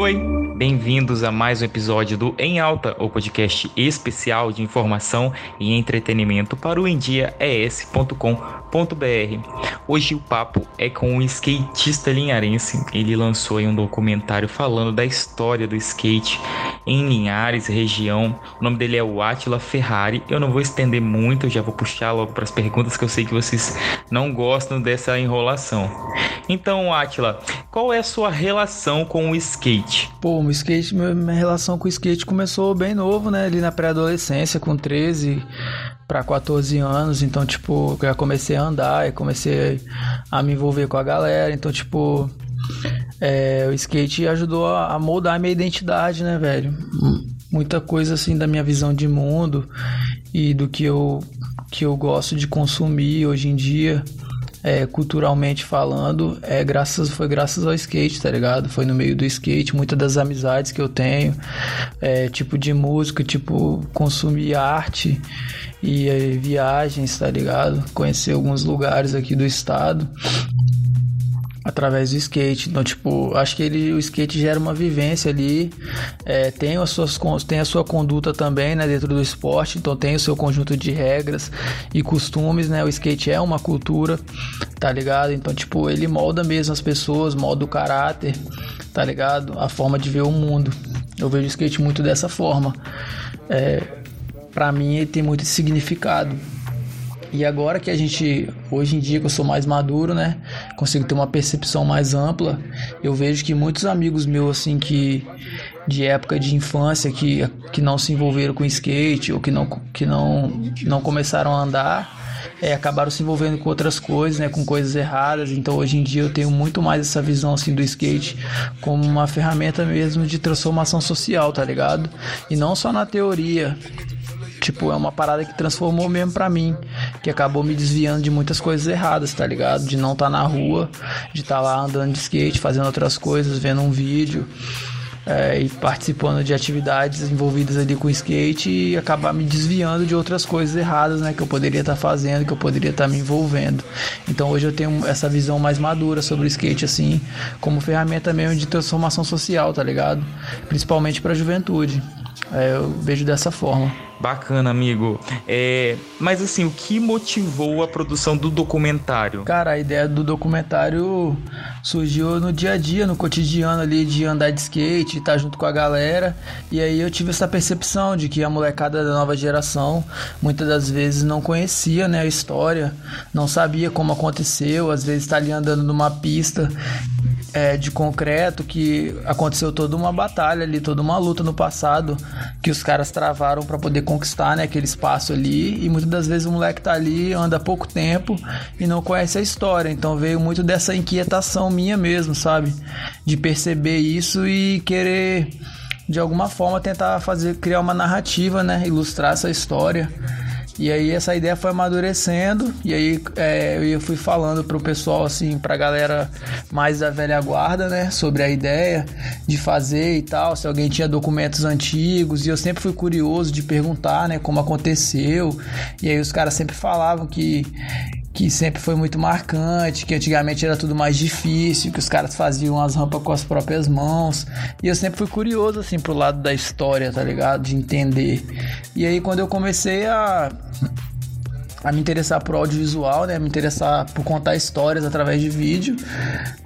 Oi, bem-vindos a mais um episódio do Em Alta, o podcast especial de informação e entretenimento para o endiaes.com.br. Hoje o papo é com um skatista linharense. Ele lançou um documentário falando da história do skate em Linhares, região. O nome dele é o Atila Ferrari. Eu não vou estender muito, já vou puxar logo para as perguntas que eu sei que vocês não gostam dessa enrolação. Então, Atila, qual é a sua relação com o skate? Pô, o skate, minha relação com o skate começou bem novo, né? Ali na pré-adolescência, com 13 para 14 anos, então tipo, já comecei a andar, e comecei a me envolver com a galera, então tipo, é, o skate ajudou a, moldar a minha identidade, né, velho? Muita coisa assim da minha visão de mundo e do que eu que eu gosto de consumir hoje em dia é, culturalmente falando, é graças, foi graças ao skate, tá ligado? Foi no meio do skate, muitas das amizades que eu tenho, é, tipo de música, tipo consumir arte e é, viagens, tá ligado? Conhecer alguns lugares aqui do estado através do skate. Então, tipo, acho que ele, o skate gera uma vivência ali, é, tem, as suas, tem a sua conduta também, né, dentro do esporte, então tem o seu conjunto de regras e costumes, né, o skate é uma cultura, tá ligado? Então, tipo, ele molda mesmo as pessoas, molda o caráter, tá ligado? A forma de ver o mundo. Eu vejo o skate muito dessa forma. É, para mim, ele tem muito significado. E agora que a gente, hoje em dia que eu sou mais maduro, né, consigo ter uma percepção mais ampla, eu vejo que muitos amigos meus assim que de época de infância que, que não se envolveram com skate ou que não que não não começaram a andar, é, acabaram se envolvendo com outras coisas, né, com coisas erradas. Então hoje em dia eu tenho muito mais essa visão assim do skate como uma ferramenta mesmo de transformação social, tá ligado? E não só na teoria, Tipo, é uma parada que transformou mesmo pra mim. Que acabou me desviando de muitas coisas erradas, tá ligado? De não estar tá na rua, de estar tá lá andando de skate, fazendo outras coisas, vendo um vídeo. É, e participando de atividades envolvidas ali com skate e acabar me desviando de outras coisas erradas, né, que eu poderia estar tá fazendo, que eu poderia estar tá me envolvendo. Então hoje eu tenho essa visão mais madura sobre o skate assim, como ferramenta mesmo de transformação social, tá ligado? Principalmente para a juventude. É, eu vejo dessa forma. Bacana, amigo. É, mas assim, o que motivou a produção do documentário? Cara, a ideia do documentário surgiu no dia a dia, no cotidiano ali de andar de skate, estar junto com a galera. E aí eu tive essa percepção de que a molecada da nova geração muitas das vezes não conhecia né, a história, não sabia como aconteceu, às vezes está ali andando numa pista é, de concreto que aconteceu toda uma batalha ali, toda uma luta no passado que os caras travaram para poder conquistar né, aquele espaço ali. E muitas das vezes o moleque tá ali, anda há pouco tempo e não conhece a história. Então veio muito dessa inquietação minha mesmo, sabe? De perceber isso e querer de alguma forma tentar fazer criar uma narrativa, né, ilustrar essa história. E aí essa ideia foi amadurecendo e aí é, eu fui falando pro pessoal assim, pra galera mais da velha guarda, né, sobre a ideia de fazer e tal, se alguém tinha documentos antigos, e eu sempre fui curioso de perguntar, né, como aconteceu. E aí os caras sempre falavam que que sempre foi muito marcante, que antigamente era tudo mais difícil, que os caras faziam as rampas com as próprias mãos. E eu sempre fui curioso assim pro lado da história, tá ligado? De entender. E aí quando eu comecei a a me interessar por audiovisual, né? Me interessar por contar histórias através de vídeo.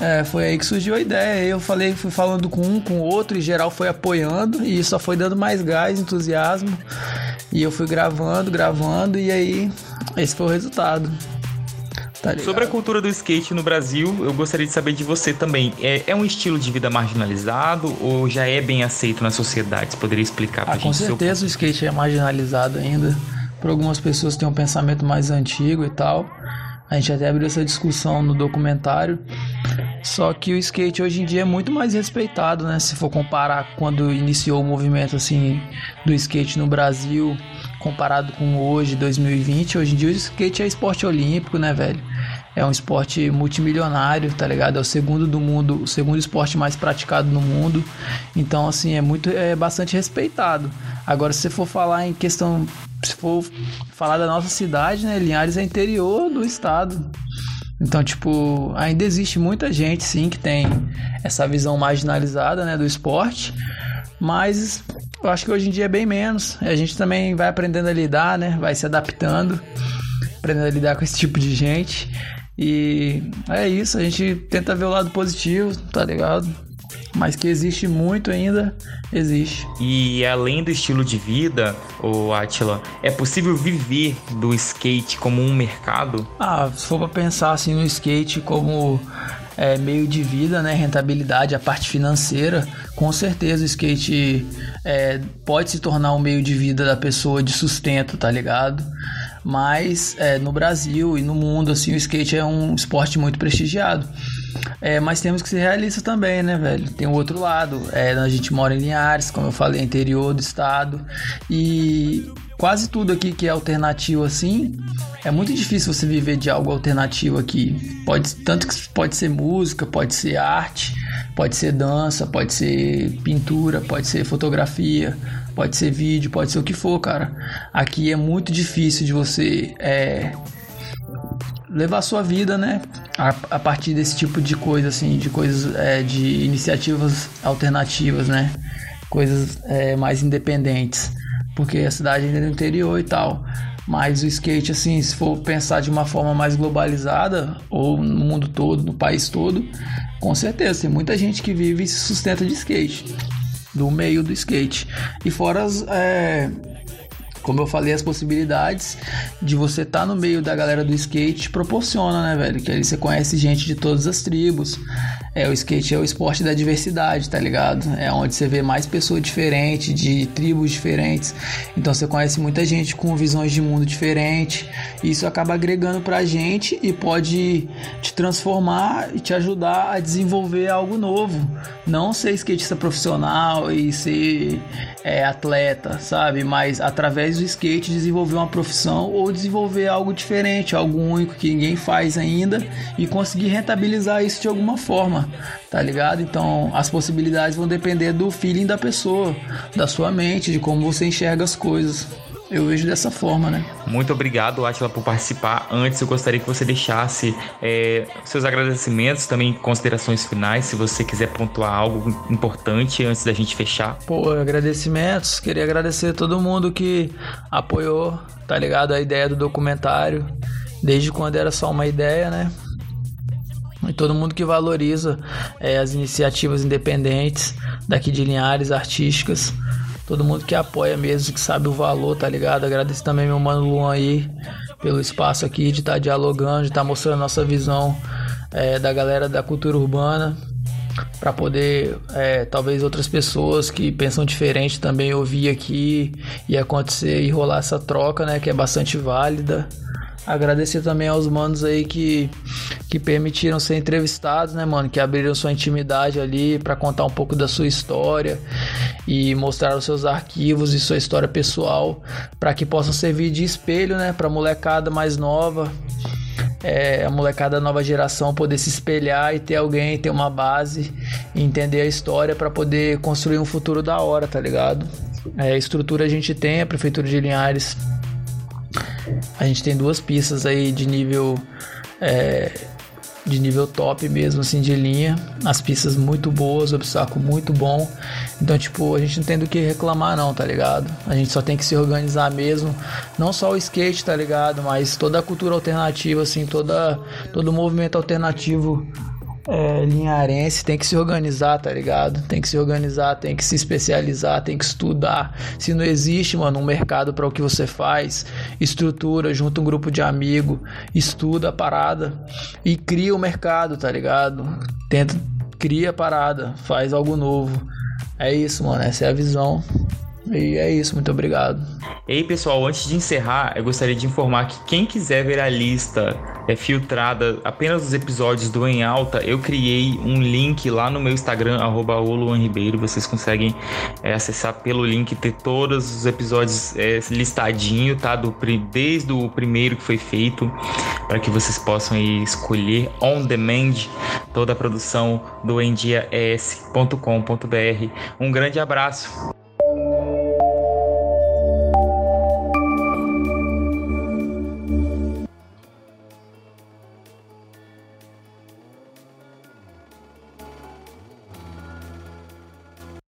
É, foi aí que surgiu a ideia. Eu falei, fui falando com um, com o outro, e geral foi apoiando, e só foi dando mais gás, entusiasmo. E eu fui gravando, gravando, e aí esse foi o resultado. Tá Sobre a cultura do skate no Brasil, eu gostaria de saber de você também. É, é um estilo de vida marginalizado ou já é bem aceito na sociedade? Você poderia explicar pra ah, gente? Com certeza seu... o skate é marginalizado ainda. Por algumas pessoas tem um pensamento mais antigo e tal. A gente até abriu essa discussão no documentário. Só que o skate hoje em dia é muito mais respeitado, né? Se for comparar quando iniciou o movimento assim do skate no Brasil, comparado com hoje, 2020, hoje em dia o skate é esporte olímpico, né, velho? É um esporte multimilionário, tá ligado? É o segundo do mundo, o segundo esporte mais praticado no mundo. Então, assim, é muito, é bastante respeitado. Agora, se você for falar em questão, se for falar da nossa cidade, né, Linhares é interior do estado. Então, tipo, ainda existe muita gente, sim, que tem essa visão marginalizada, né, do esporte, mas eu acho que hoje em dia é bem menos. A gente também vai aprendendo a lidar, né, vai se adaptando, aprendendo a lidar com esse tipo de gente. E é isso, a gente tenta ver o lado positivo, tá ligado? mas que existe muito ainda, existe. E além do estilo de vida, o Atila, é possível viver do skate como um mercado? Ah, se for para pensar assim no skate como é, meio de vida, né, rentabilidade, a parte financeira, com certeza o skate é, pode se tornar um meio de vida da pessoa de sustento, tá ligado? Mas é, no Brasil e no mundo, assim, o skate é um esporte muito prestigiado. É, mas temos que ser realistas também, né, velho? Tem o outro lado. É, a gente mora em Linhares, como eu falei, interior do estado. E quase tudo aqui que é alternativo assim, é muito difícil você viver de algo alternativo aqui. Pode, tanto que pode ser música, pode ser arte, pode ser dança, pode ser pintura, pode ser fotografia, pode ser vídeo, pode ser o que for, cara. Aqui é muito difícil de você é, levar sua vida, né? A, a, partir desse tipo de coisa, assim, de coisas, é, de iniciativas alternativas, né? Coisas é, mais independentes. Porque a cidade ainda é no interior e tal. Mas o skate, assim, se for pensar de uma forma mais globalizada, ou no mundo todo, no país todo, com certeza, tem muita gente que vive e se sustenta de skate. Do meio do skate. E fora as, é, como eu falei, as possibilidades de você estar tá no meio da galera do skate proporciona, né, velho? Que ali você conhece gente de todas as tribos. É, o skate é o esporte da diversidade, tá ligado? É onde você vê mais pessoas diferentes, de tribos diferentes. Então você conhece muita gente com visões de mundo diferentes. Isso acaba agregando pra gente e pode te transformar e te ajudar a desenvolver algo novo. Não ser skatista profissional e ser é, atleta, sabe? Mas através do skate desenvolver uma profissão ou desenvolver algo diferente, algo único que ninguém faz ainda e conseguir rentabilizar isso de alguma forma, tá ligado? Então as possibilidades vão depender do feeling da pessoa, da sua mente, de como você enxerga as coisas. Eu vejo dessa forma, né? Muito obrigado, Atila, por participar. Antes, eu gostaria que você deixasse é, seus agradecimentos, também considerações finais, se você quiser pontuar algo importante antes da gente fechar. Pô, agradecimentos. Queria agradecer a todo mundo que apoiou, tá ligado? A ideia do documentário, desde quando era só uma ideia, né? E todo mundo que valoriza é, as iniciativas independentes daqui de Linhares, artísticas todo mundo que apoia mesmo, que sabe o valor, tá ligado? Agradeço também meu mano Luan aí pelo espaço aqui de estar tá dialogando, de estar tá mostrando nossa visão é, da galera da cultura urbana para poder é, talvez outras pessoas que pensam diferente também ouvir aqui e acontecer e rolar essa troca, né, que é bastante válida. Agradecer também aos manos aí que, que permitiram ser entrevistados, né, mano? Que abriram sua intimidade ali para contar um pouco da sua história e mostrar os seus arquivos e sua história pessoal para que possam servir de espelho, né, para molecada mais nova, é, a molecada da nova geração poder se espelhar e ter alguém, ter uma base, entender a história para poder construir um futuro da hora, tá ligado? É, estrutura a gente tem, a prefeitura de Linhares a gente tem duas pistas aí de nível é, de nível top mesmo, assim, de linha. As pistas muito boas, o obstáculo muito bom. Então, tipo, a gente não tem do que reclamar não, tá ligado? A gente só tem que se organizar mesmo. Não só o skate, tá ligado? Mas toda a cultura alternativa, assim, toda, todo o movimento alternativo é, linharense tem que se organizar, tá ligado? Tem que se organizar, tem que se especializar, tem que estudar. Se não existe, mano, um mercado para o que você faz, estrutura, junta um grupo de amigo, estuda a parada e cria o mercado, tá ligado? Tenta, cria a parada, faz algo novo. É isso, mano, essa é a visão. E é isso, muito obrigado. E aí, pessoal, antes de encerrar, eu gostaria de informar que quem quiser ver a lista é, filtrada apenas dos episódios do Em Alta, eu criei um link lá no meu Instagram, arroba Ribeiro. Vocês conseguem é, acessar pelo link, ter todos os episódios é, listadinho, tá? Do, desde o primeiro que foi feito, para que vocês possam aí, escolher on demand toda a produção do endiaes.com.br. Um grande abraço.